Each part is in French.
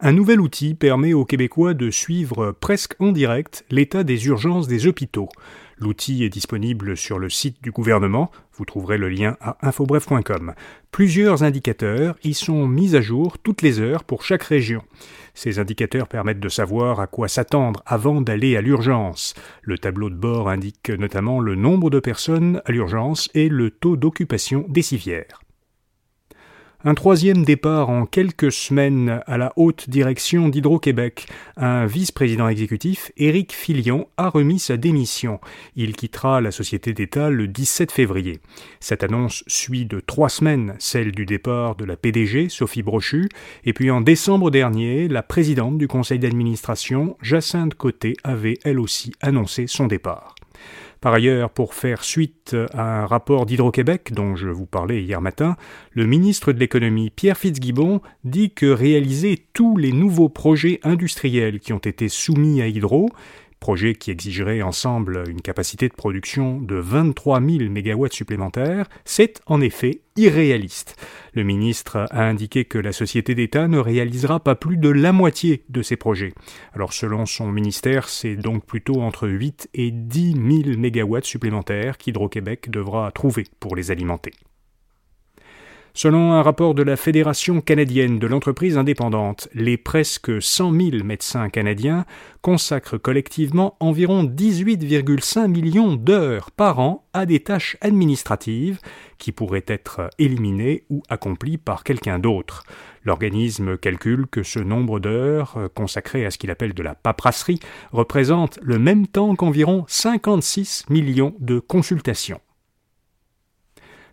Un nouvel outil permet aux Québécois de suivre presque en direct l'état des urgences des hôpitaux. L'outil est disponible sur le site du gouvernement, vous trouverez le lien à infobref.com. Plusieurs indicateurs y sont mis à jour toutes les heures pour chaque région. Ces indicateurs permettent de savoir à quoi s'attendre avant d'aller à l'urgence. Le tableau de bord indique notamment le nombre de personnes à l'urgence et le taux d'occupation des civières. Un troisième départ en quelques semaines à la haute direction d'Hydro-Québec. Un vice-président exécutif, Éric Filion, a remis sa démission. Il quittera la société d'État le 17 février. Cette annonce suit de trois semaines celle du départ de la PDG, Sophie Brochu, et puis en décembre dernier, la présidente du conseil d'administration, Jacinthe Côté, avait elle aussi annoncé son départ. Par ailleurs, pour faire suite à un rapport d'Hydro-Québec dont je vous parlais hier matin, le ministre de l'économie Pierre Fitzgibbon dit que réaliser tous les nouveaux projets industriels qui ont été soumis à Hydro projet qui exigerait ensemble une capacité de production de 23 000 MW supplémentaires, c'est en effet irréaliste. Le ministre a indiqué que la société d'État ne réalisera pas plus de la moitié de ces projets. Alors selon son ministère, c'est donc plutôt entre 8 et 10 000 MW supplémentaires qu'Hydro-Québec devra trouver pour les alimenter. Selon un rapport de la Fédération canadienne de l'entreprise indépendante, les presque 100 000 médecins canadiens consacrent collectivement environ 18,5 millions d'heures par an à des tâches administratives qui pourraient être éliminées ou accomplies par quelqu'un d'autre. L'organisme calcule que ce nombre d'heures consacrées à ce qu'il appelle de la paperasserie représente le même temps qu'environ 56 millions de consultations.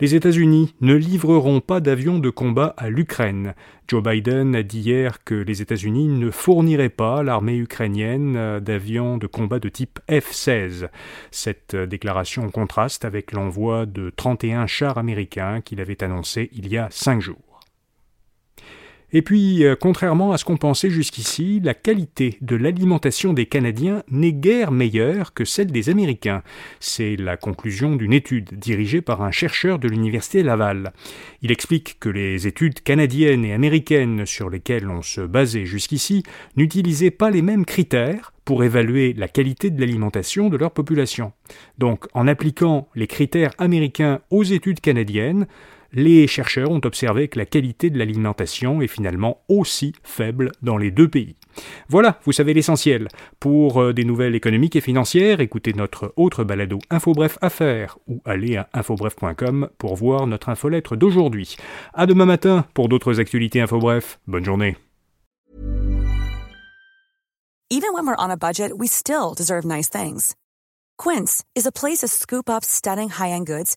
Les États-Unis ne livreront pas d'avions de combat à l'Ukraine. Joe Biden a dit hier que les États-Unis ne fourniraient pas l'armée ukrainienne d'avions de combat de type F-16. Cette déclaration contraste avec l'envoi de 31 chars américains qu'il avait annoncé il y a cinq jours. Et puis, euh, contrairement à ce qu'on pensait jusqu'ici, la qualité de l'alimentation des Canadiens n'est guère meilleure que celle des Américains. C'est la conclusion d'une étude dirigée par un chercheur de l'Université Laval. Il explique que les études canadiennes et américaines sur lesquelles on se basait jusqu'ici n'utilisaient pas les mêmes critères pour évaluer la qualité de l'alimentation de leur population. Donc, en appliquant les critères américains aux études canadiennes, les chercheurs ont observé que la qualité de l'alimentation est finalement aussi faible dans les deux pays. Voilà, vous savez l'essentiel. Pour euh, des nouvelles économiques et financières, écoutez notre autre balado Infobref Affaires ou allez à infobref.com pour voir notre infolettre d'aujourd'hui. À demain matin pour d'autres actualités Infobref. Bonne journée. Even when we're on a budget, we still deserve nice things. Quince is a place to scoop up stunning high-end goods